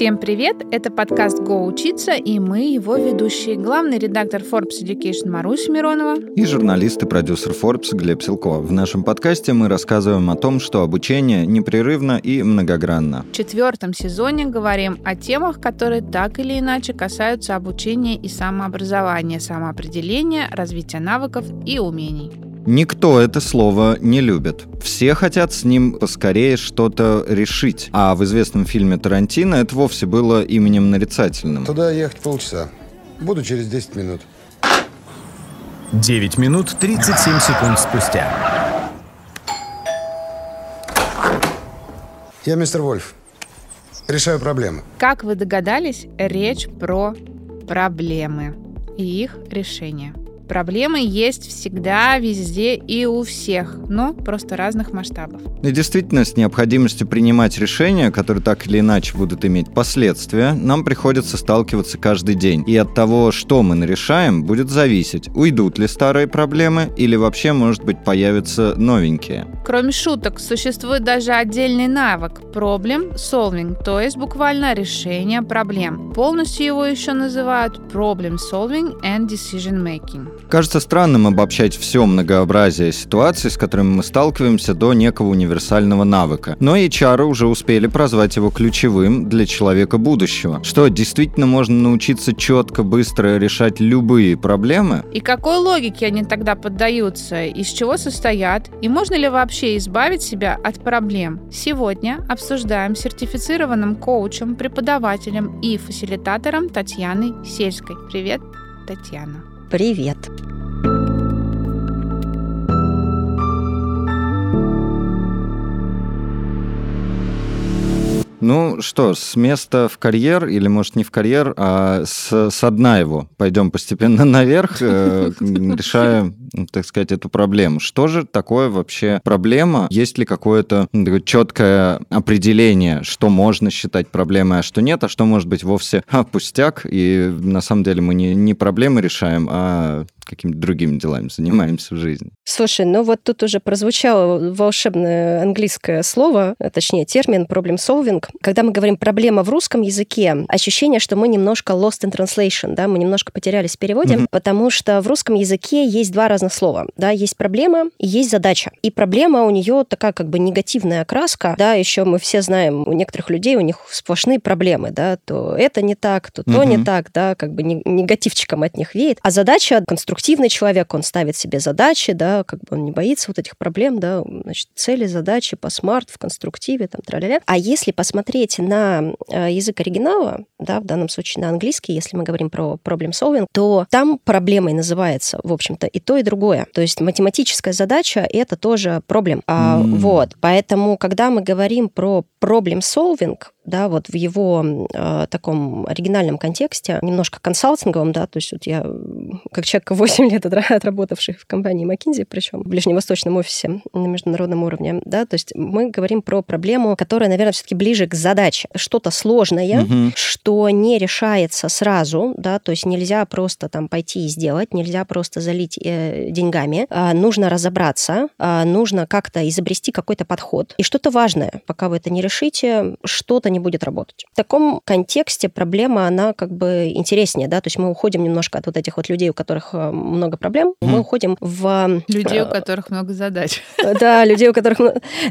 Всем привет! Это подкаст «Го учиться» и мы его ведущие. Главный редактор Forbes Education Маруся Миронова и журналист и продюсер Forbes Глеб Силко. В нашем подкасте мы рассказываем о том, что обучение непрерывно и многогранно. В четвертом сезоне говорим о темах, которые так или иначе касаются обучения и самообразования, самоопределения, развития навыков и умений. Никто это слово не любит. Все хотят с ним поскорее что-то решить. А в известном фильме Тарантино это вовсе было именем нарицательным. Туда ехать полчаса. Буду через 10 минут. 9 минут 37 секунд спустя. Я мистер Вольф. Решаю проблемы. Как вы догадались, речь про проблемы и их решение. Проблемы есть всегда, везде и у всех, но просто разных масштабов. И действительно, с необходимостью принимать решения, которые так или иначе будут иметь последствия, нам приходится сталкиваться каждый день. И от того, что мы нарешаем, будет зависеть, уйдут ли старые проблемы или вообще, может быть, появятся новенькие. Кроме шуток, существует даже отдельный навык – problem solving, то есть буквально решение проблем. Полностью его еще называют problem solving and decision making. Кажется странным обобщать все многообразие ситуаций, с которыми мы сталкиваемся, до некого универсального навыка. Но HR уже успели прозвать его ключевым для человека будущего. Что, действительно можно научиться четко, быстро решать любые проблемы? И какой логике они тогда поддаются? Из чего состоят? И можно ли вообще избавить себя от проблем? Сегодня обсуждаем сертифицированным коучем, преподавателем и фасилитатором Татьяной Сельской. Привет, Татьяна. Привет! Ну что, с места в карьер, или может не в карьер, а с, с дна его пойдем постепенно наверх, э, решая, так сказать, эту проблему. Что же такое вообще проблема? Есть ли какое-то четкое определение, что можно считать проблемой, а что нет, а что может быть вовсе а, пустяк, и на самом деле мы не, не проблемы решаем, а какими-то другими делами занимаемся в жизни. Слушай, ну вот тут уже прозвучало волшебное английское слово, а точнее термин problem solving. Когда мы говорим проблема в русском языке, ощущение, что мы немножко lost in translation, да, мы немножко потерялись в переводе, mm-hmm. потому что в русском языке есть два разных слова, да, есть проблема и есть задача. И проблема у нее такая как бы негативная окраска, да, еще мы все знаем, у некоторых людей у них сплошные проблемы, да, то это не так, то то mm-hmm. не так, да, как бы негативчиком от них веет. А задача конструктивная конструктивный человек, он ставит себе задачи, да, как бы он не боится вот этих проблем, да, значит, цели, задачи по смарт, в конструктиве, там, тра А если посмотреть на э, язык оригинала, да, в данном случае на английский, если мы говорим про problem solving, то там проблемой называется, в общем-то, и то, и другое. То есть математическая задача — это тоже проблем. А, mm. Вот, поэтому, когда мы говорим про problem solving, да, вот в его э, таком оригинальном контексте, немножко консалтинговом, да, то есть вот я как человек 8 лет отработавший в компании McKinsey, причем в ближневосточном офисе на международном уровне, да, то есть мы говорим про проблему, которая, наверное, все-таки ближе к задаче. Что-то сложное, угу. что не решается сразу, да, то есть нельзя просто там пойти и сделать, нельзя просто залить э, деньгами, а нужно разобраться, а нужно как-то изобрести какой-то подход. И что-то важное, пока вы это не решите, что-то не будет работать. В таком контексте проблема, она как бы интереснее, да, то есть мы уходим немножко от вот этих вот людей, у которых э, много проблем, mm. мы уходим в... Людей, у которых много задач. Да, людей, у которых...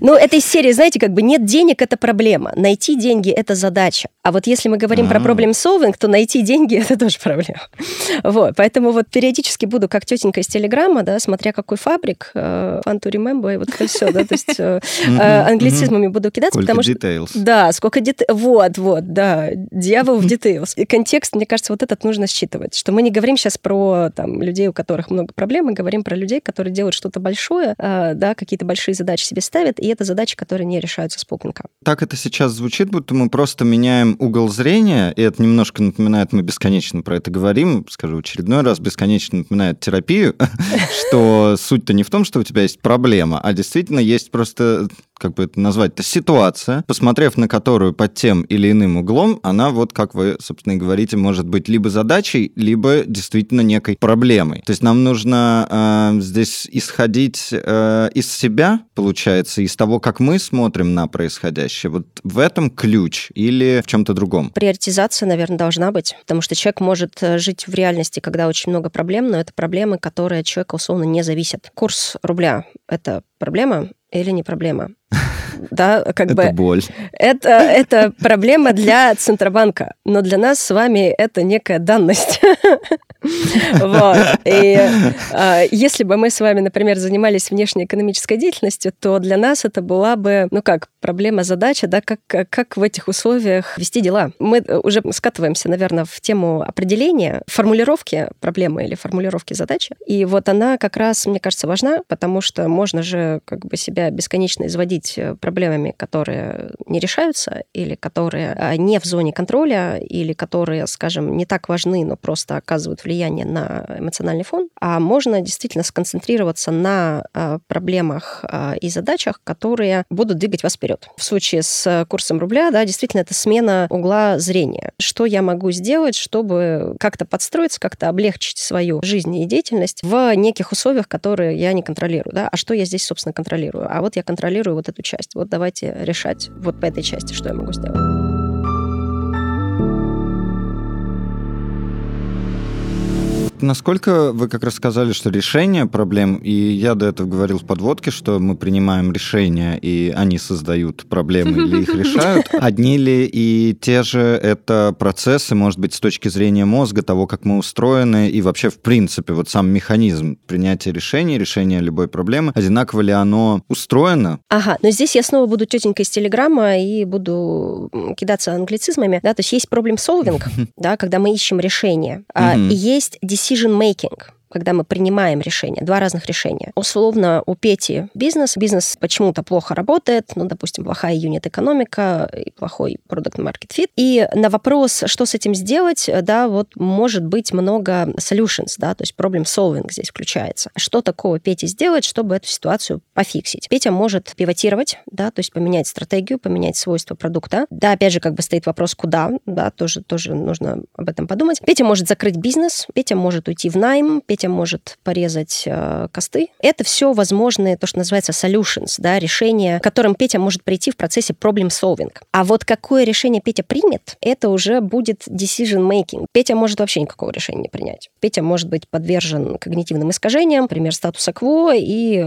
Ну, этой серии, знаете, как бы нет денег — это проблема, найти деньги — это задача. А вот если мы говорим про проблем solving, то найти деньги — это тоже проблема. Вот, поэтому вот периодически буду как тетенька из Телеграма, да, смотря какой фабрик, э, fun to remember, и вот это все, да, то есть э, англицизмами буду кидаться, потому что... Да, сколько дет... Вот, вот, да, дьявол в details. И контекст, мне кажется, вот этот нужно считывать, что мы не говорим сейчас про там, людей, у которых много проблем, мы говорим про людей, которые делают что-то большое, э, да, какие-то большие задачи себе ставят, и это задачи, которые не решаются с полпинка. Так это сейчас звучит, будто мы просто меняем угол зрения, и это немножко напоминает, мы бесконечно про это говорим, скажу очередной раз, бесконечно напоминает терапию, что суть-то не в том, что у тебя есть проблема, а действительно есть просто как бы это назвать, это ситуация, посмотрев на которую под тем или иным углом, она вот, как вы, собственно, и говорите, может быть либо задачей, либо действительно некой проблемой. То есть нам нужно э, здесь исходить э, из себя, получается, из того, как мы смотрим на происходящее. Вот в этом ключ или в чем-то другом? Приоритизация, наверное, должна быть, потому что человек может э, жить в реальности, когда очень много проблем, но это проблемы, которые от человека условно не зависят. Курс рубля — это проблема или не проблема? Да, как это бы... боль. Это, это проблема для Центробанка, но для нас с вами это некая данность. Вот. И а, если бы мы с вами, например, занимались внешнеэкономической деятельностью, то для нас это была бы, ну как, проблема-задача, да, как, как в этих условиях вести дела. Мы уже скатываемся, наверное, в тему определения, формулировки проблемы или формулировки задачи. И вот она как раз, мне кажется, важна, потому что можно же как бы себя бесконечно изводить проблемами, которые не решаются или которые а, не в зоне контроля, или которые, скажем, не так важны, но просто оказывают влияние на эмоциональный фон, можно действительно сконцентрироваться на а, проблемах а, и задачах, которые будут двигать вас вперед. В случае с курсом рубля, да, действительно, это смена угла зрения. Что я могу сделать, чтобы как-то подстроиться, как-то облегчить свою жизнь и деятельность в неких условиях, которые я не контролирую, да? А что я здесь, собственно, контролирую? А вот я контролирую вот эту часть вот давайте решать вот по этой части, что я могу сделать. Насколько вы как раз сказали, что решение проблем, и я до этого говорил в подводке, что мы принимаем решения, и они создают проблемы или их решают. Одни ли и те же это процессы, может быть, с точки зрения мозга, того, как мы устроены, и вообще, в принципе, вот сам механизм принятия решений, решения любой проблемы, одинаково ли оно устроено? Ага, но здесь я снова буду тетенькой из Телеграма и буду кидаться англицизмами, да, то есть есть проблем-солвинг, да, когда мы ищем решение, а, есть decision making когда мы принимаем решение, два разных решения. Условно, у Пети бизнес, бизнес почему-то плохо работает, ну, допустим, плохая юнит-экономика и плохой продукт market fit. И на вопрос, что с этим сделать, да, вот может быть много solutions, да, то есть problem solving здесь включается. Что такого Пете сделать, чтобы эту ситуацию пофиксить? Петя может пивотировать, да, то есть поменять стратегию, поменять свойства продукта. Да, опять же, как бы стоит вопрос, куда, да, тоже, тоже нужно об этом подумать. Петя может закрыть бизнес, Петя может уйти в найм, Петя Петя может порезать э, косты. Это все возможные, то, что называется solutions, да, решения, к которым Петя может прийти в процессе problem solving. А вот какое решение Петя примет, это уже будет decision making. Петя может вообще никакого решения не принять. Петя может быть подвержен когнитивным искажениям, например, статуса кво, и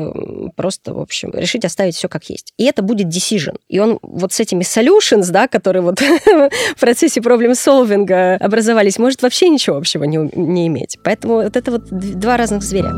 просто, в общем, решить оставить все как есть. И это будет decision. И он вот с этими solutions, да, которые вот в процессе problem solving образовались, может вообще ничего общего не, не иметь. Поэтому вот это вот два разных зверя.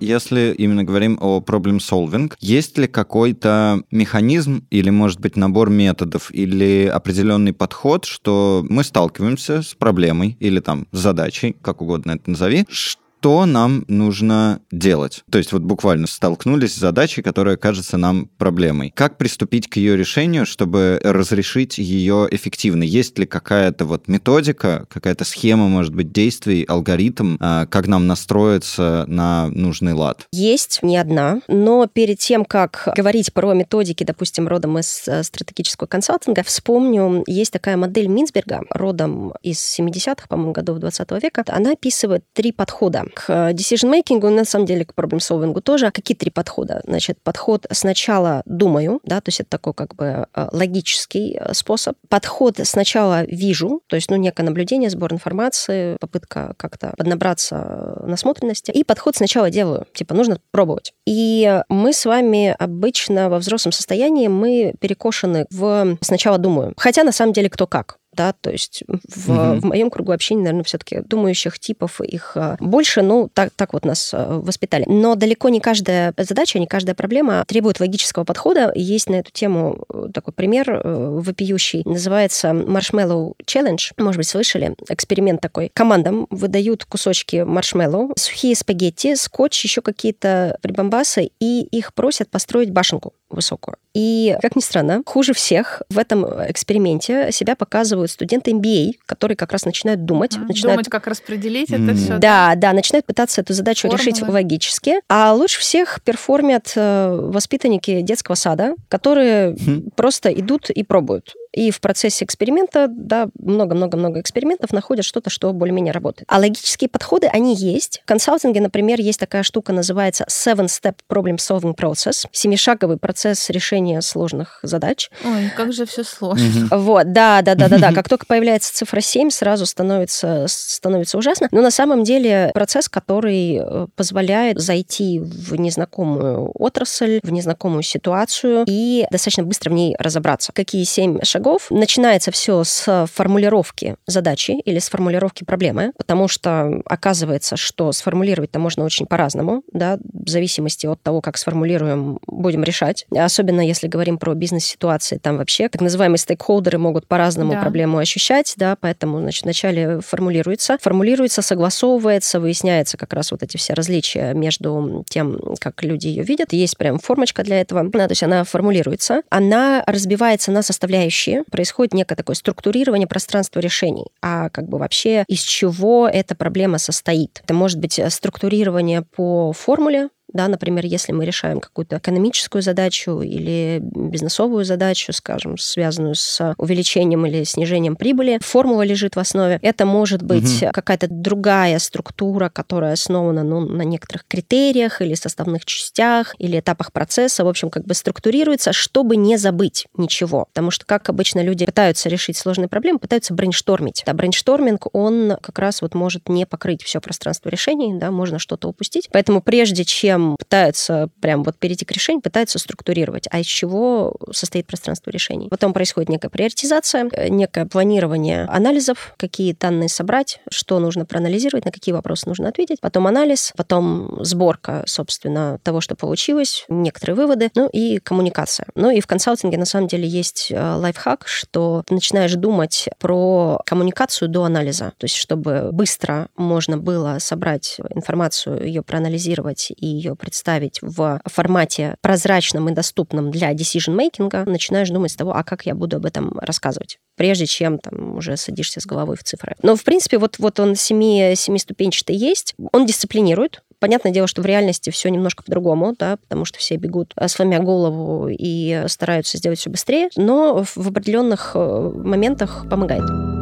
Если именно говорим о problem solving, есть ли какой-то механизм или, может быть, набор методов или определенный подход, что мы сталкиваемся с проблемой или там с задачей, как угодно это назови, что что нам нужно делать. То есть вот буквально столкнулись с задачей, которая кажется нам проблемой. Как приступить к ее решению, чтобы разрешить ее эффективно? Есть ли какая-то вот методика, какая-то схема, может быть, действий, алгоритм, а, как нам настроиться на нужный лад? Есть, не одна. Но перед тем, как говорить про методики, допустим, родом из э, стратегического консалтинга, вспомню, есть такая модель Минсберга, родом из 70-х, по-моему, годов 20 века. Она описывает три подхода к decision-making, на самом деле к проблем-солвингу тоже. Какие три подхода? Значит, подход сначала думаю, да, то есть это такой как бы э, логический э, способ. Подход сначала вижу, то есть, ну, некое наблюдение, сбор информации, попытка как-то поднабраться насмотренности. И подход сначала делаю, типа, нужно пробовать. И мы с вами обычно во взрослом состоянии мы перекошены в сначала думаю. Хотя на самом деле кто как да, то есть в, угу. в моем кругу общения, наверное, все-таки думающих типов их а, больше, ну, так, так вот нас а, воспитали. Но далеко не каждая задача, не каждая проблема требует логического подхода. Есть на эту тему э, такой пример э, вопиющий, называется Marshmallow Challenge. Может быть, слышали? Эксперимент такой. Командам выдают кусочки маршмеллоу, сухие спагетти, скотч, еще какие-то прибамбасы, и их просят построить башенку. Высокую. И, как ни странно, хуже всех в этом эксперименте себя показывают студенты MBA, которые как раз начинают думать. М, начинают... Думать, как распределить М. это все. Да, да, начинают пытаться эту задачу Формулы. решить логически. А лучше всех перформят э, воспитанники детского сада, которые Хм. просто идут и пробуют. И в процессе эксперимента, да, много-много-много экспериментов находят что-то, что более-менее работает. А логические подходы, они есть. В консалтинге, например, есть такая штука, называется Seven-Step Problem Solving Process, семишаговый процесс решения сложных задач. Ой, как же все сложно. Вот, да, да, да, да, да. Как только появляется цифра 7, сразу становится, становится ужасно. Но на самом деле процесс, который э, позволяет зайти в незнакомую отрасль, в незнакомую ситуацию и достаточно быстро в ней разобраться. Какие семь шагов? Начинается все с формулировки задачи или с формулировки проблемы, потому что оказывается, что сформулировать-то можно очень по-разному, да, в зависимости от того, как сформулируем, будем решать. Особенно если говорим про бизнес-ситуации, там вообще так называемые стейкхолдеры могут по-разному Да. проблему ощущать, да, поэтому, значит, вначале формулируется, формулируется, согласовывается, выясняется как раз вот эти все различия между тем, как люди ее видят. Есть прям формочка для этого, да, то есть она формулируется, она разбивается на составляющие, происходит некое такое структурирование пространства решений, а как бы вообще из чего эта проблема состоит. Это может быть э, структурирование по формуле, да, например, если мы решаем какую-то экономическую задачу или бизнесовую задачу, скажем, связанную с увеличением или снижением прибыли, формула лежит в основе. Это может быть какая-то другая структура, которая основана ну, на некоторых критериях или составных частях, или этапах процесса. В общем, как бы структурируется, чтобы не забыть ничего. Потому что, как обычно люди пытаются решить сложные проблемы, пытаются брейнштормить. Да, брейншторминг, он как раз вот может не покрыть все пространство решений, да, можно что-то упустить. Поэтому прежде чем пытаются прям вот перейти к решению, пытаются структурировать, а из чего состоит пространство решений. Потом происходит некая приоритизация, э, некое планирование анализов, какие данные собрать, что нужно проанализировать, на какие вопросы нужно ответить, потом анализ, потом сборка, собственно, того, что получилось, некоторые выводы, ну и коммуникация. Ну и в консалтинге на самом деле есть э, лайфхак, что начинаешь думать про коммуникацию до анализа, то есть чтобы быстро можно было собрать информацию, ее проанализировать и ее представить в формате прозрачном и доступном для decision-making, начинаешь думать с того, а как я буду об этом рассказывать прежде чем там уже садишься с головой в цифры. Но, в принципе, вот, вот он семи, семиступенчатый есть, он дисциплинирует, Понятное дело, что в реальности все немножко по-другому, да, потому что все бегут, э, сломя голову и стараются сделать все быстрее, но в в определенных э, моментах помогает.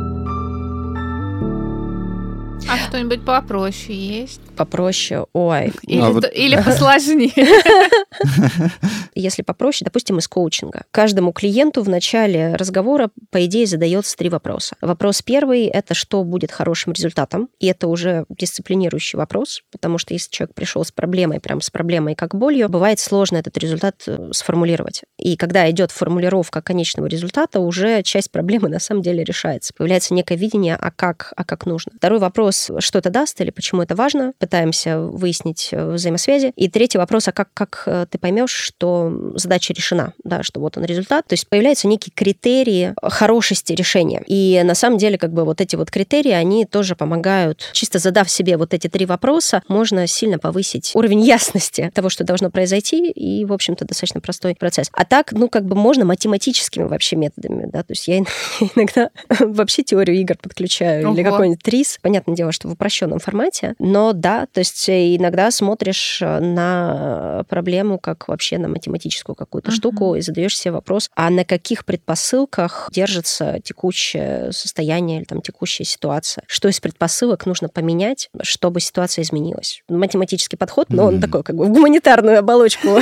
А что-нибудь попроще есть? Попроще, ой, Или, А вот- то- или посложнее? если попроще, допустим, из коучинга. Каждому клиенту в начале разговора, по идее, задается три вопроса. Вопрос первый — это что будет хорошим результатом, и это уже дисциплинирующий вопрос, потому что если человек пришел с проблемой, прям с проблемой как болью, бывает сложно этот результат э, сформулировать. И когда идет формулировка конечного результата, уже часть проблемы на самом деле решается. Появляется некое видение, а как, а как нужно. Второй вопрос, что это даст или почему это важно. Пытаемся выяснить э, взаимосвязи. И третий вопрос, а как, как э, ты поймешь, что задача решена, да, что вот он результат. То есть появляются некие критерии хорошести решения. И на самом деле, как бы вот эти вот критерии, они тоже помогают, чисто задав себе вот эти три вопроса, можно сильно повысить уровень ясности того, что должно произойти, и, в общем-то, достаточно простой процесс. А так, ну, как бы можно математическими вообще методами, да, то есть я иногда вообще теорию игр подключаю или какой-нибудь трис. Понятное дело, что в упрощенном формате, но да, то есть э, иногда смотришь э, на проблему как вообще на математическую какую-то Мгм. штуку и задаешь себе вопрос, а на каких предпосылках держится текущее состояние или там текущая ситуация? Что из предпосылок нужно поменять, чтобы ситуация изменилась? Математический подход, но он Мгм. такой как бы в гуманитарную оболочку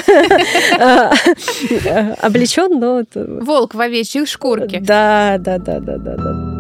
облечен, но Волк в овечьей шкурке. да, да, да, да, да, да.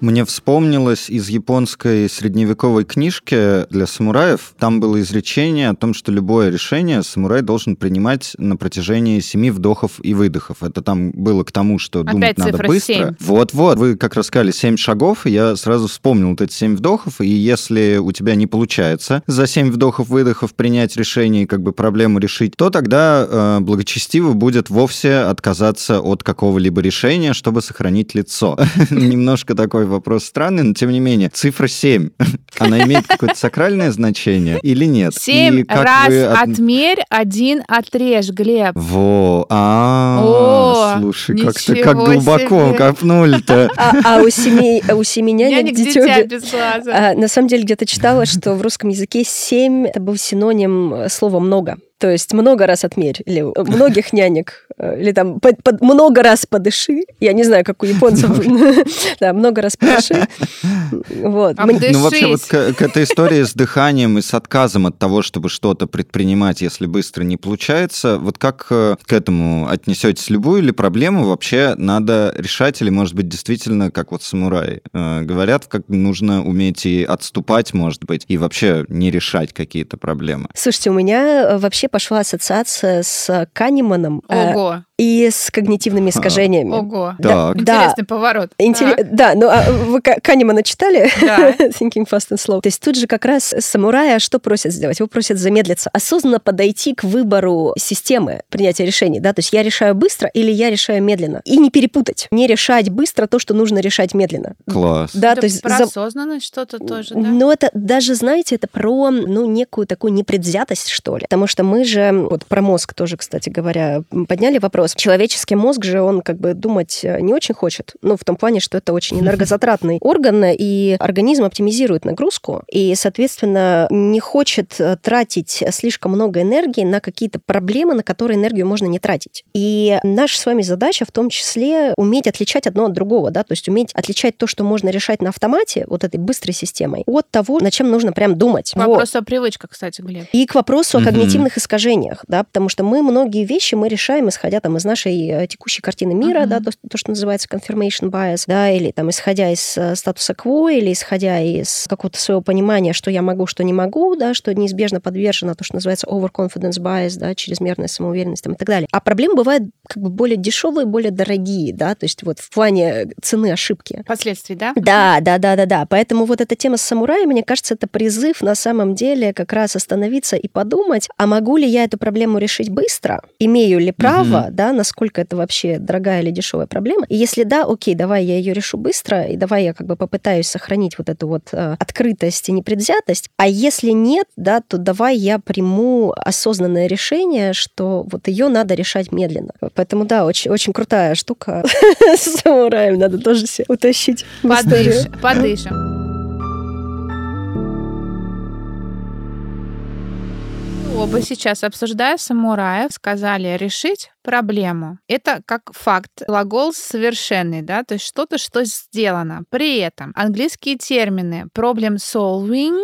Мне вспомнилось из японской средневековой книжки для самураев. Там было изречение о том, что любое решение самурай должен принимать на протяжении семи вдохов и выдохов. Это там было к тому, что Опять думать надо быстро. Вот-вот, вы как раз сказали семь шагов, и я сразу вспомнил вот эти семь вдохов, и если у тебя не получается за семь вдохов-выдохов принять решение и как бы проблему решить, то тогда э, благочестиво будет вовсе отказаться от какого-либо решения, чтобы сохранить лицо. Немножко такой вопрос странный, но тем не менее, цифра 7, она имеет какое-то сакральное значение или нет? Семь И как раз вы от- отмерь, один отрежь, Глеб. Во, О, а, слушай, как ты ничего как глубоко копнули-то. А, а у семи, у семи нянек Нянек дитё дитя бе- без глаза. А, на самом деле где-то читала, что в русском языке семь это был синоним э, слова много. То есть много раз отмерь, или э, многих нянек, или там под- под- много раз подыши. Я не знаю, как у японцев. Да, много раз подыши. Вот. А. Ну, вообще, вот к, этой истории с дыханием и с отказом от того, чтобы что-то предпринимать, если быстро не получается, вот как э, к этому отнесетесь? Любую или проблему вообще надо решать, или, может быть, действительно, как вот самураи э, говорят, как нужно уметь и отступать, может быть, и вообще не решать какие-то проблемы? Слушайте, у меня э, вообще пошла ассоциация с Канеманом э, Ого, и с когнитивными искажениями. ого. Так. Интересный поворот. Интере- Так, Да, ну а вы Ка- Канемана читали? Да. Thinking Fast and Slow. То есть тут же как раз самурая что просят сделать? Его просят замедлиться, осознанно подойти к выбору системы принятия решений. Да? То есть я решаю быстро или я решаю медленно. И не перепутать. Не решать быстро то, что нужно решать медленно. Класс. Да, Это то есть про за- осознанность что-то тоже, да? ну, это даже, знаете, это про, ну, некую такую непредвзятость, что ли. Потому что мы же, вот про мозг тоже, кстати говоря, подняли вопрос. Человеческий мозг же, он как бы думать э, не очень хочет. Ну, в том плане, что это очень энергозатратный орган, и организм оптимизирует нагрузку, и, соответственно, не хочет э, тратить слишком много энергии на какие-то проблемы, на которые энергию можно не тратить. И наша с вами задача в том числе уметь отличать одно от другого, да, то есть уметь отличать то, что можно решать на автомате, вот этой быстрой системой, от того, над чем нужно прям думать. Вот. Вопрос о привычках, кстати, Глеб. И к вопросу о Мгм. когнитивных искажениях, да, потому что мы многие вещи мы решаем, исходя там из нашей э, текущей картины мира, Мгм. да, то, то, что называется confirmation bias, да, или там исходя из э, статуса кво, или исходя из какого-то своего понимания, что я могу, что не могу, да, что неизбежно подвержено то, что называется overconfidence bias, да, чрезмерная самоуверенность там, и так далее. А проблемы бывают как бы более дешевые, более дорогие, да, то есть вот в плане цены ошибки. Последствий, да? Да, да, да, да, да. Поэтому вот эта тема с самураем, мне кажется, это призыв на самом деле как раз остановиться и подумать, а могу ли я эту проблему решить быстро? Имею ли право, да, насколько это вообще дорогая или дешевая проблема? И если да, окей, давай я ее решу быстро, и давай я как бы попытаюсь сохранить вот эту вот э, открытость и непредвзятость. А если нет, да, то давай я приму осознанное решение, что вот ее надо решать медленно. Поэтому да, очень, очень крутая штука с самураем, надо тоже себе утащить. Подышь, подышим. Оба сейчас, обсуждая самураев, сказали решить проблему. Это как факт, глагол совершенный, да, то есть что-то, что сделано. При этом английские термины problem solving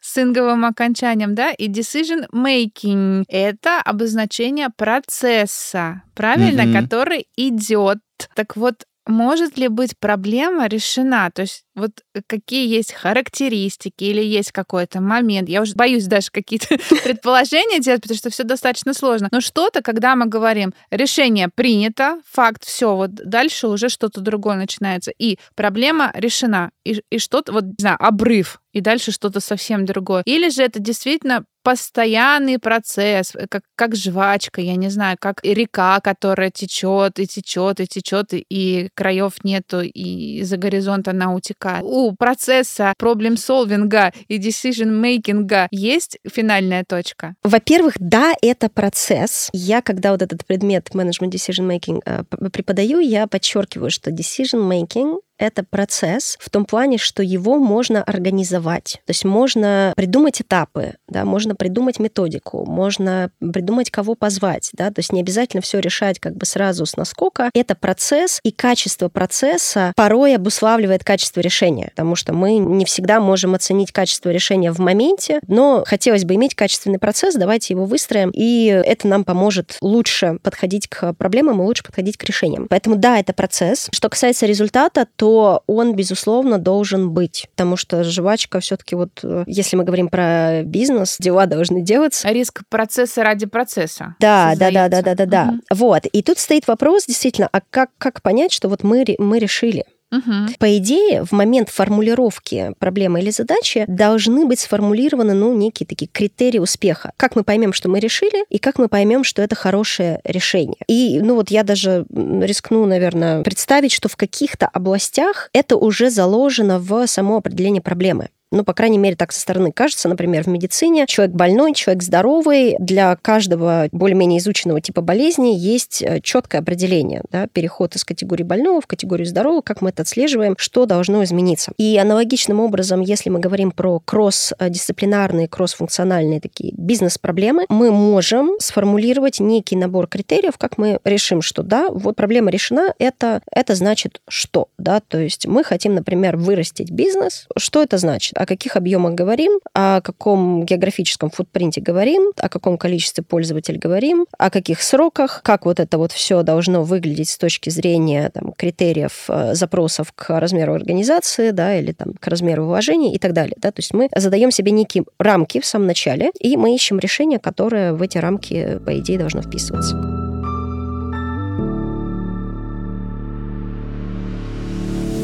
с инговым окончанием, да, и decision making — это обозначение процесса, правильно, Мгм. который идет. Так вот, может ли быть проблема решена? То есть вот какие есть характеристики или есть какой-то момент? Я уже боюсь даже какие-то предположения делать, потому что все достаточно сложно. Но что-то, когда мы говорим, решение принято, факт, все, вот дальше уже что-то другое начинается. И проблема решена. И, и что-то, вот, не знаю, обрыв, и дальше что-то совсем другое. Или же это действительно постоянный процесс, э, как, как жвачка, я не знаю, как река, которая течет и течет и течет, и, краев нету, и за горизонт она утекает. У процесса проблем-солвинга и decision-мейкинга есть финальная точка? Во-первых, да, это процесс. Я, когда вот этот предмет management decision making э, преподаю, я подчеркиваю, что decision making это процесс в том плане, что его можно организовать. То есть можно придумать этапы, да, можно придумать методику, можно придумать, кого позвать. Да, то есть не обязательно все решать как бы сразу с наскока. Это процесс, и качество процесса порой обуславливает качество решения, потому что мы не всегда можем оценить качество решения в моменте, но хотелось бы иметь качественный процесс, давайте его выстроим, и это нам поможет лучше подходить к проблемам и лучше подходить к решениям. Поэтому да, это процесс. Что касается результата, то он, безусловно, должен быть, потому что жвачка все-таки вот, э, если мы говорим про бизнес, дела должны делаться. Риск процесса ради процесса. Да, да, да, да, да, да, да. Мгм. Вот. И тут стоит вопрос, действительно, а как, как понять, что вот мы, мы решили? Мгм. По идее, в момент формулировки проблемы или задачи должны быть сформулированы, ну, некие такие критерии успеха. Как мы поймем, что мы решили, и как мы поймем, что это хорошее решение. И, ну, вот я даже рискну, наверное, представить, что в каких-то областях это уже заложено в само определение проблемы. Ну, по крайней мере, так со стороны кажется. Например, в медицине человек больной, человек здоровый. Для каждого более-менее изученного типа болезни есть э, четкое определение. Да, переход из категории больного в категорию здорового, как мы это отслеживаем, что должно измениться. И аналогичным образом, если мы говорим про кросс-дисциплинарные, кросс-функциональные такие бизнес-проблемы, мы можем сформулировать некий набор критериев, как мы решим, что да, вот проблема решена, это, это значит что, да, то есть мы хотим, например, вырастить бизнес. Что это значит? О каких объемах говорим, о каком географическом футпринте говорим, о каком количестве пользователей говорим, о каких сроках, как вот это вот все должно выглядеть с точки зрения там, критериев э, запросов к размеру организации, да, или там к размеру вложений и так далее. Да? То есть мы задаем себе некие рамки в самом начале, и мы ищем решение, которое в эти рамки, по идее, должно вписываться.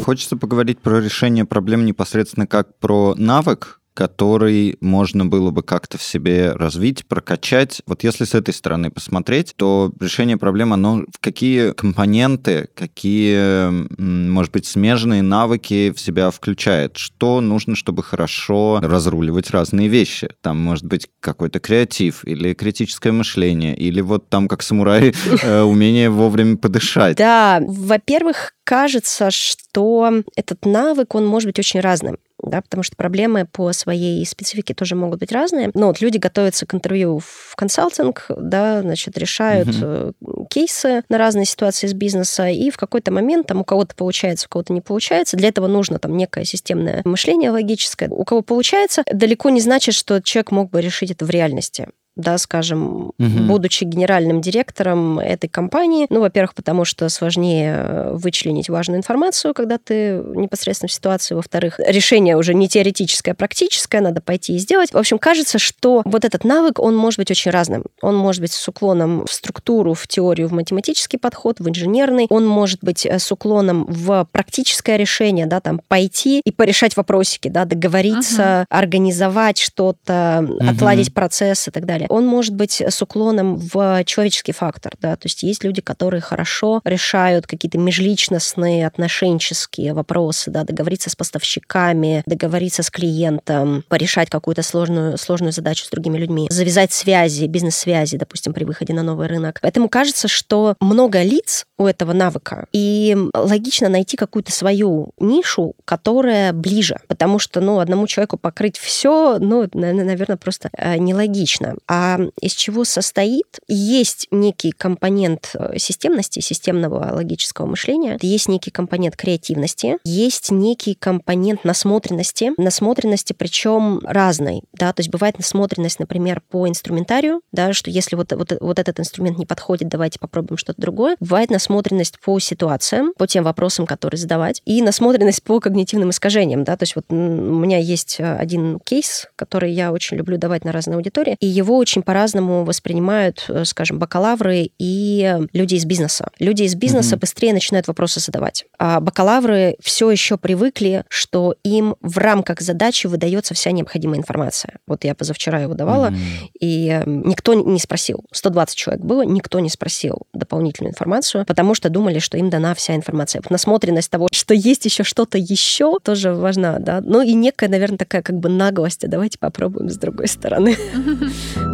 Хочется поговорить про решение проблем непосредственно как про навык, который можно было бы как-то в себе развить, прокачать. Вот если с этой стороны посмотреть, то решение проблем, оно в какие компоненты, какие, может быть, смежные навыки в себя включает? Что нужно, чтобы хорошо разруливать разные вещи? Там может быть какой-то креатив или критическое мышление, или вот там, как самурай, э, умение вовремя подышать. Да, во-первых, кажется, что этот навык, он может быть очень разным. Да, потому что проблемы по своей специфике тоже могут быть разные. Но вот люди готовятся к интервью в консалтинг, да, значит, решают э, кейсы на разные ситуации из бизнеса, и в какой-то момент там у кого-то получается, у кого-то не получается. Для этого нужно там некое системное мышление логическое. У кого получается, далеко не значит, что человек мог бы решить это в реальности да, скажем, Мгм. будучи генеральным директором этой компании. Ну, во-первых, потому что сложнее э, вычленить важную информацию, когда ты непосредственно в ситуации. Во-вторых, решение уже не теоретическое, а практическое, надо пойти и сделать. В общем, кажется, что вот этот навык, он может быть очень разным. Он может быть с уклоном в структуру, в теорию, в математический подход, в инженерный. Он может быть э, с уклоном в практическое решение, да, там, пойти и порешать вопросики, да, договориться, организовать что-то, отладить процесс и так далее. Он может быть с уклоном в человеческий фактор, да, то есть есть люди, которые хорошо решают какие-то межличностные, отношенческие вопросы, да, договориться с поставщиками, договориться с клиентом, порешать какую-то сложную, сложную задачу с другими людьми, завязать связи, бизнес-связи, допустим, при выходе на новый рынок. Поэтому кажется, что много лиц у этого навыка, и логично найти какую-то свою нишу, которая ближе, потому что, ну, одному человеку покрыть все, ну, наверное, просто э, нелогично. А из чего состоит? Есть некий компонент э, системности, системного логического мышления, есть некий компонент креативности, есть некий компонент насмотренности, насмотренности причем разной, да, то есть бывает насмотренность, например, по инструментарию, да, что если вот, вот, вот этот инструмент не подходит, давайте попробуем что-то другое. Бывает насмотренность по ситуациям, по тем вопросам, которые задавать, и насмотренность по когнитивным искажениям, да, то есть вот у меня есть э, один кейс, который я очень люблю давать на разные аудитории, и его очень по-разному воспринимают, э, скажем, бакалавры и люди из бизнеса. Люди из бизнеса Мгм. быстрее начинают вопросы задавать. А бакалавры все еще привыкли, что им в рамках задачи выдается вся необходимая информация. Вот я позавчера его давала, Мгм. и э, никто не спросил. 120 человек было, никто не спросил дополнительную информацию, потому что думали, что им дана вся информация. Вот насмотренность того, что есть еще что-то еще, тоже важна, да. Ну и некая, наверное, такая как бы наглость. А давайте попробуем с другой стороны.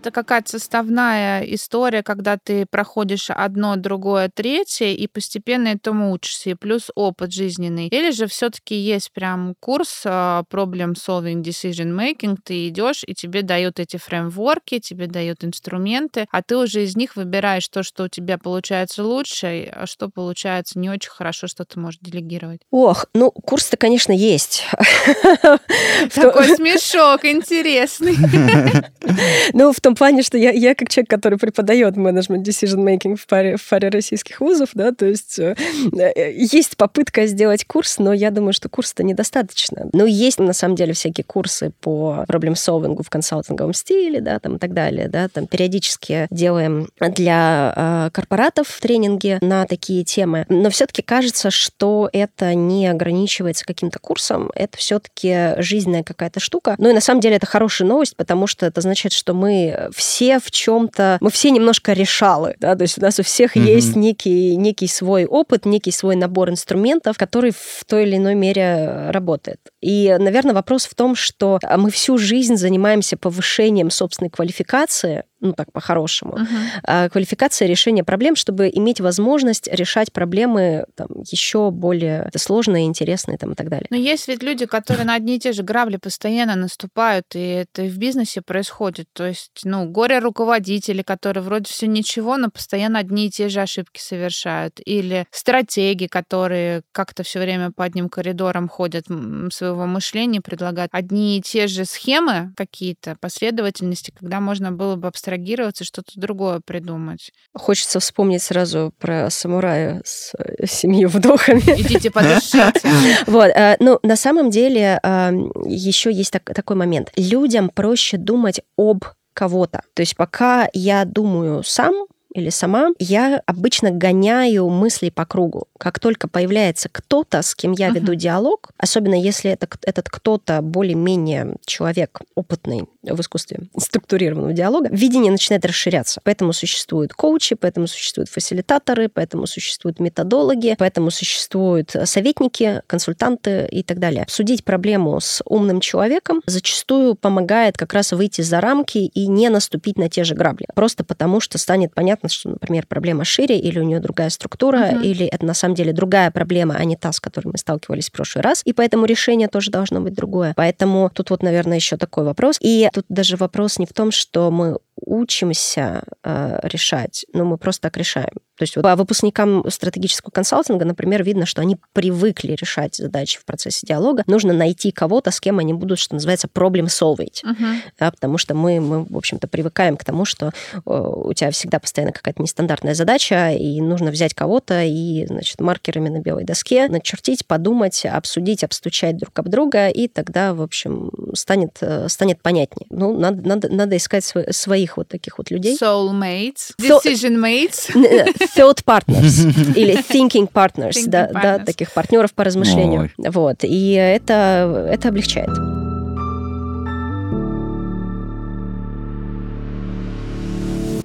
Это какая-то составная история, когда ты проходишь одно, другое, третье, и постепенно этому учишься, и плюс опыт жизненный. Или же все-таки есть прям курс а, Problem Solving Decision Making, ты идешь, и тебе дают эти фреймворки, тебе дают инструменты, а ты уже из них выбираешь то, что у тебя получается лучше, а что получается не очень хорошо, что ты можешь делегировать. Ох, ну, курс-то, конечно, есть. Такой смешок интересный. Ну, в том том плане, что я, я как человек, который преподает менеджмент decision making в паре, в паре российских вузов, да, то есть э, э, есть попытка сделать курс, но я думаю, что курса-то недостаточно. Но есть, на самом деле, всякие курсы по проблем-солвингу в консалтинговом стиле, да, там и так далее, да, там периодически делаем для э, корпоратов тренинги на такие темы, но все-таки кажется, что это не ограничивается каким-то курсом, это все-таки жизненная какая-то штука. Ну и на самом деле это хорошая новость, потому что это значит, что мы все в чем-то, мы все немножко решалы, да, то есть у нас у всех mm-hmm. есть некий, некий свой опыт, некий свой набор инструментов, который в той или иной мере работает. И, наверное, вопрос в том, что мы всю жизнь занимаемся повышением собственной квалификации, ну так по-хорошему, uh-huh. квалификация решения проблем, чтобы иметь возможность решать проблемы там, еще более сложные, интересные там, и так далее. Но есть ведь люди, которые на одни и те же грабли постоянно наступают, и это и в бизнесе происходит. То есть, ну, горе-руководители, которые вроде все ничего, но постоянно одни и те же ошибки совершают. Или стратеги, которые как-то все время по одним коридорам ходят своего мышления, предлагают одни и те же схемы какие-то, последовательности, когда можно было бы абстрагировать абстрагироваться, что-то другое придумать. Хочется вспомнить сразу про самурая с э, семью вдохами. Идите подышите. Вот, э, ну, на самом деле еще есть такой момент. Людям проще думать об кого-то. То есть пока я думаю сам, или сама, я обычно гоняю мысли по кругу. Как только появляется кто-то, с кем я веду uh-huh. диалог, особенно если это, этот кто-то более-менее человек опытный в искусстве структурированного диалога, видение начинает расширяться. Поэтому существуют коучи, поэтому существуют фасилитаторы, поэтому существуют методологи, поэтому существуют советники, консультанты и так далее. Судить проблему с умным человеком зачастую помогает как раз выйти за рамки и не наступить на те же грабли. Просто потому, что станет понятно, понятно, что, например, проблема шире, или у нее другая структура, uh-huh. или это на самом деле другая проблема, а не та, с которой мы сталкивались в прошлый раз. И поэтому решение тоже должно быть другое. Поэтому тут вот, наверное, еще такой вопрос. И тут даже вопрос не в том, что мы учимся э, решать, но мы просто так решаем. То есть вот по выпускникам стратегического консалтинга, например, видно, что они привыкли решать задачи в процессе диалога. Нужно найти кого-то, с кем они будут, что называется, problem solving. Uh-huh. Да, потому что мы, мы, в общем-то, привыкаем к тому, что э, у тебя всегда постоянно какая-то нестандартная задача, и нужно взять кого-то и, значит, маркерами на белой доске начертить, подумать, обсудить, обстучать друг об друга, и тогда, в общем, станет, э, станет понятнее. Ну, надо, надо, надо искать своих вот таких вот людей. Soulmates, decision mates. Thought partners или thinking partners, thinking да, partners. да, таких партнеров по размышлению. Ой. Вот. И это, это облегчает.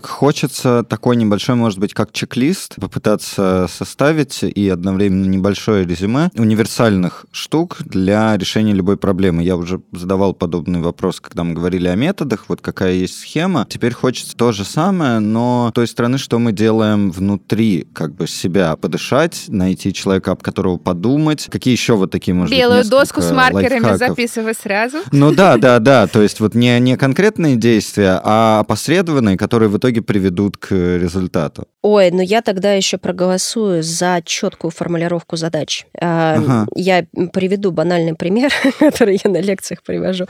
Хочется такой небольшой, может быть, как чек-лист, попытаться составить и одновременно небольшое резюме универсальных штук для решения любой проблемы. Я уже задавал подобный вопрос, когда мы говорили о методах, вот какая есть схема. Теперь хочется то же самое, но той стороны, что мы делаем внутри как бы себя, подышать, найти человека, об которого подумать. Какие еще вот такие, может Белую быть, доску с маркерами лайфхаков? записывай сразу. Ну да, да, да. То есть вот не, не конкретные действия, а опосредованные, которые в итоге итоге приведут к результату. Ой, ну я тогда еще проголосую за четкую формулировку задач. А, ага. Я приведу банальный пример, который я на лекциях привожу.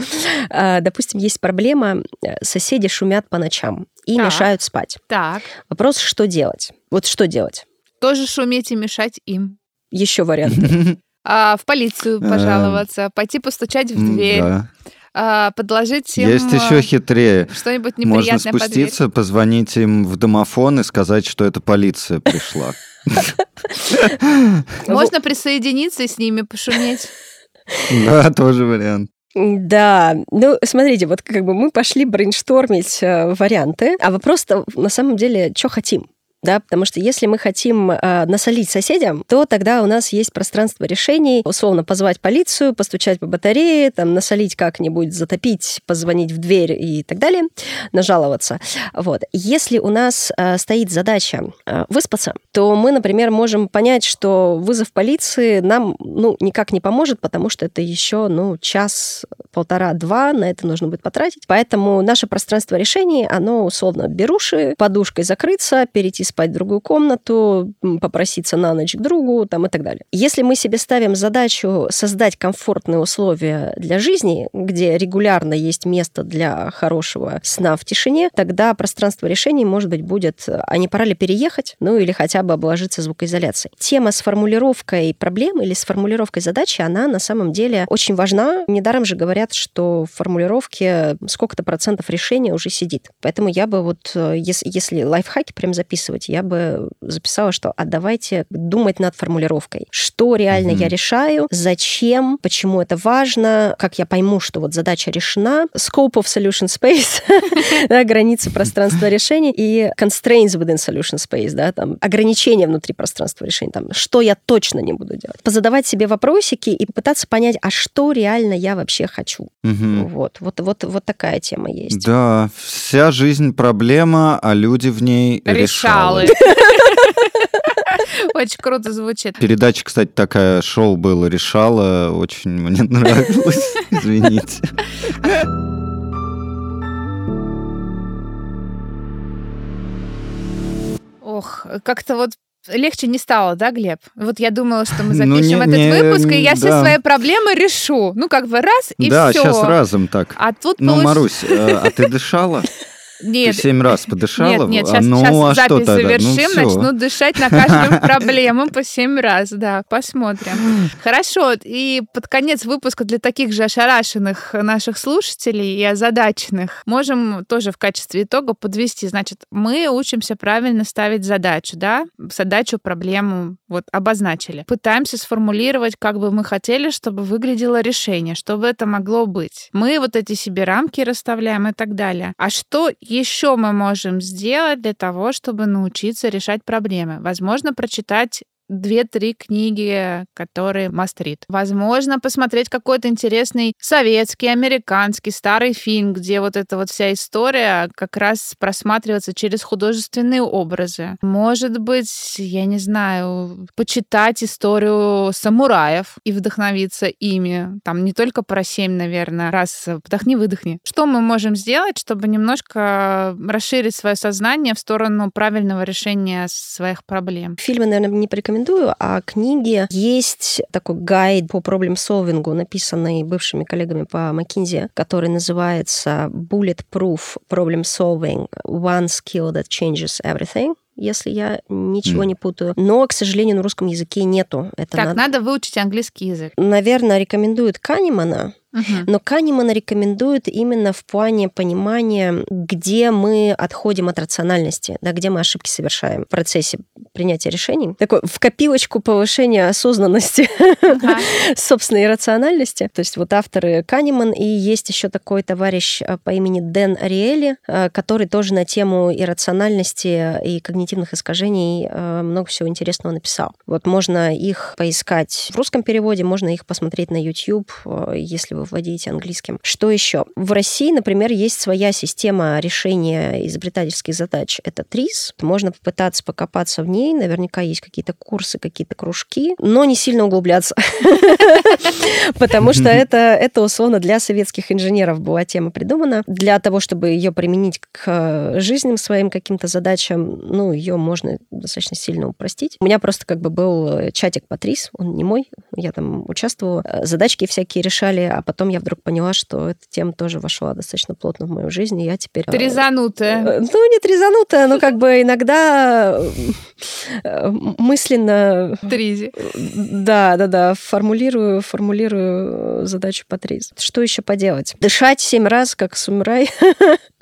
А, допустим, есть проблема, э, соседи шумят по ночам и так. мешают спать. Так. Вопрос, что делать? Вот что делать? Тоже шуметь и мешать им. Еще варианты. А, в полицию э. пожаловаться, пойти постучать в дверь. А, подложить им... Есть еще хитрее. Что-нибудь неприятное Можно спуститься, позвонить им в домофон и сказать, что это полиция пришла. Можно присоединиться и с ними пошуметь. Да, тоже вариант. Да, ну, смотрите, вот как бы мы пошли брейнштормить э, варианты, а вопрос-то на самом деле, что хотим? Да, потому что если мы хотим э, насолить соседям, то тогда у нас есть пространство решений, условно позвать полицию, постучать по батарее, там, насолить как-нибудь, затопить, позвонить в дверь и так далее, нажаловаться. Вот. Если у нас э, стоит задача э, выспаться, то мы, например, можем понять, что вызов полиции нам, ну, никак не поможет, потому что это еще, ну, час, полтора-два на это нужно будет потратить. Поэтому наше пространство решений, оно условно беруши, подушкой закрыться, перейти с спать в другую комнату, попроситься на ночь к другу там, и так далее. Если мы себе ставим задачу создать комфортные условия для жизни, где регулярно есть место для хорошего сна в тишине, тогда пространство решений, может быть, будет, а не пора ли переехать, ну или хотя бы обложиться звукоизоляцией. Тема с формулировкой проблемы или с формулировкой задачи, она на самом деле очень важна. Недаром же говорят, что в формулировке сколько-то процентов решения уже сидит. Поэтому я бы вот, э, если, лайфхаки прям записывать, я бы записала, что а давайте думать над формулировкой. Что реально mm-hmm. я решаю, зачем, почему это важно, как я пойму, что вот задача решена, scope of solution space, да, границы пространства решений и constraints within solution space, да, там ограничения внутри пространства решений, там, что я точно не буду делать. Позадавать себе вопросики и пытаться понять, а что реально я вообще хочу. Угу. Вот, вот, вот, вот такая тема есть. Да, вся жизнь проблема, а люди в ней решалы. Решалы. Очень круто звучит. Передача, кстати, такая, шоу было решала, очень мне нравилось. Извините. Ох, как-то вот легче не стало, да, Глеб? Вот я думала, что мы запишем ну, не, этот не, выпуск, и я да. все свои проблемы решу. Ну, как бы раз, и да, все. Да, сейчас разом так. А тут Ну, получ... Марусь, э, а ты дышала? Нет. Ты семь раз подышала? Нет, нет, сейчас, ну, сейчас а запись что завершим, ну, начну дышать на каждую проблему по семь раз, да, посмотрим. Хорошо, и под конец выпуска для таких же ошарашенных наших слушателей и озадаченных можем тоже в качестве итога подвести. Значит, мы учимся правильно ставить задачу, да, задачу, проблему вот обозначили. Пытаемся сформулировать, как бы мы хотели, чтобы выглядело решение, чтобы это могло быть. Мы вот эти себе рамки расставляем и так далее. А что еще мы можем сделать для того, чтобы научиться решать проблемы? Возможно, прочитать две-три книги, которые мастрит. Возможно, посмотреть какой-то интересный советский, американский, старый фильм, где вот эта вот вся история как раз просматривается через художественные образы. Может быть, я не знаю, почитать историю самураев и вдохновиться ими. Там не только про семь, наверное, раз вдохни-выдохни. Что мы можем сделать, чтобы немножко расширить свое сознание в сторону правильного решения своих проблем? Фильмы, наверное, не порекомендую рекомендую, а книги есть такой гайд по проблем-солвингу, написанный бывшими коллегами по McKinsey, который называется Bulletproof Problem Solving One Skill That Changes Everything если я ничего mm. не путаю. Но, к сожалению, на русском языке нету. Это так, надо... надо выучить английский язык. Наверное, рекомендуют Канемана, Но Канеман рекомендует именно в плане понимания, где мы отходим от рациональности, да, где мы ошибки совершаем в процессе принятия решений. Такой в копилочку повышения осознанности собственной рациональности. То есть вот авторы Канеман и есть еще такой товарищ э, по имени Дэн Ариэли, э, который тоже на тему иррациональности и когнитивных искажений э, много всего интересного написал. Вот можно их поискать в русском переводе, можно их посмотреть на YouTube, если вы владеете английским. Что еще? В России, например, есть своя система решения изобретательских задач. Это ТРИС. Можно попытаться покопаться в ней. Наверняка есть какие-то курсы, какие-то кружки, но не сильно углубляться. Потому что это, условно для советских инженеров была тема придумана. Для того, чтобы ее применить к жизненным своим каким-то задачам, ну, ее можно достаточно сильно упростить. У меня просто как бы был чатик по ТРИС, он не мой, я там участвовала. Задачки всякие решали, а потом потом я вдруг поняла, что эта тема тоже вошла достаточно плотно в мою жизнь, и я теперь... Трезанутая. Э, ну, не трезанутая, но как бы иногда э, мысленно... Тризи. Да, да, да, формулирую, формулирую задачу по триз. Что еще поделать? Дышать семь раз, как самурай.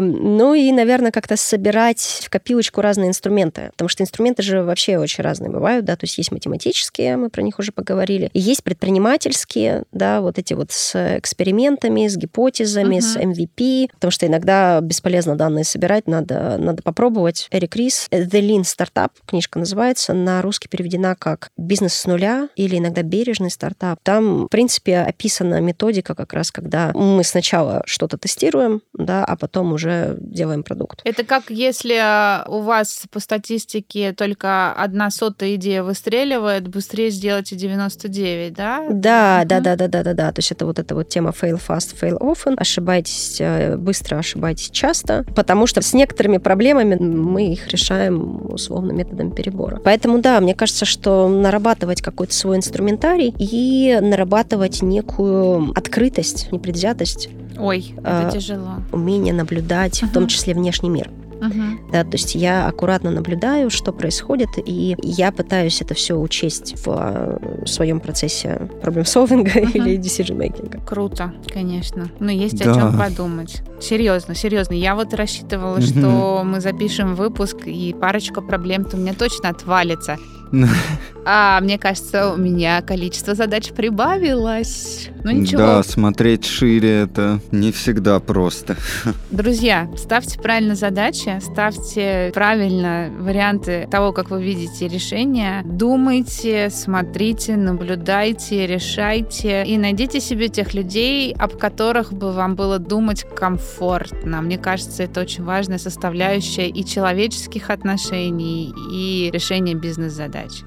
Ну и, наверное, как-то собирать в копилочку разные инструменты, потому что инструменты же вообще очень разные бывают, да, то есть есть математические, мы про них уже поговорили, и есть предпринимательские, да, вот эти вот с экспериментами, с гипотезами, с MVP, потому что иногда бесполезно данные собирать, надо, надо попробовать. Эрик Рис, The Lean Startup, книжка называется, на русский переведена как «Бизнес с нуля» или иногда «Бережный стартап». Там, в принципе, описана методика как раз, когда мы сначала сначала что-то тестируем, да, а потом уже делаем продукт. Это как если э, у вас по статистике только одна сотая идея выстреливает, быстрее сделайте 99, да? Да, да, да, да, да, да, да. То есть это вот эта вот тема fail fast, fail often. Ошибайтесь э, быстро, ошибайтесь часто, потому что с некоторыми проблемами мы их решаем условно методом перебора. Поэтому да, мне кажется, что нарабатывать какой-то свой инструментарий и нарабатывать некую открытость, непредвзятость. Ой, это а, тяжело. Умение наблюдать, uh-huh. в том числе внешний мир. Uh-huh. Да, то есть я аккуратно наблюдаю, что происходит, и я пытаюсь это все учесть в э, своем процессе проблем-солвинга uh-huh. или decision-making. Круто, конечно. Но есть да. о чем подумать. Серьезно, серьезно. Я вот рассчитывала, uh-huh. что мы запишем выпуск, и парочка проблем-то у меня точно отвалится. А мне кажется, у меня количество задач прибавилось. Ну ничего. Да, смотреть шире это не всегда просто. Друзья, ставьте правильно задачи, ставьте правильно варианты того, как вы видите решения. Думайте, смотрите, наблюдайте, решайте и найдите себе тех людей, об которых бы вам было думать комфортно. Мне кажется, это очень важная составляющая и человеческих отношений, и решения бизнес-задач.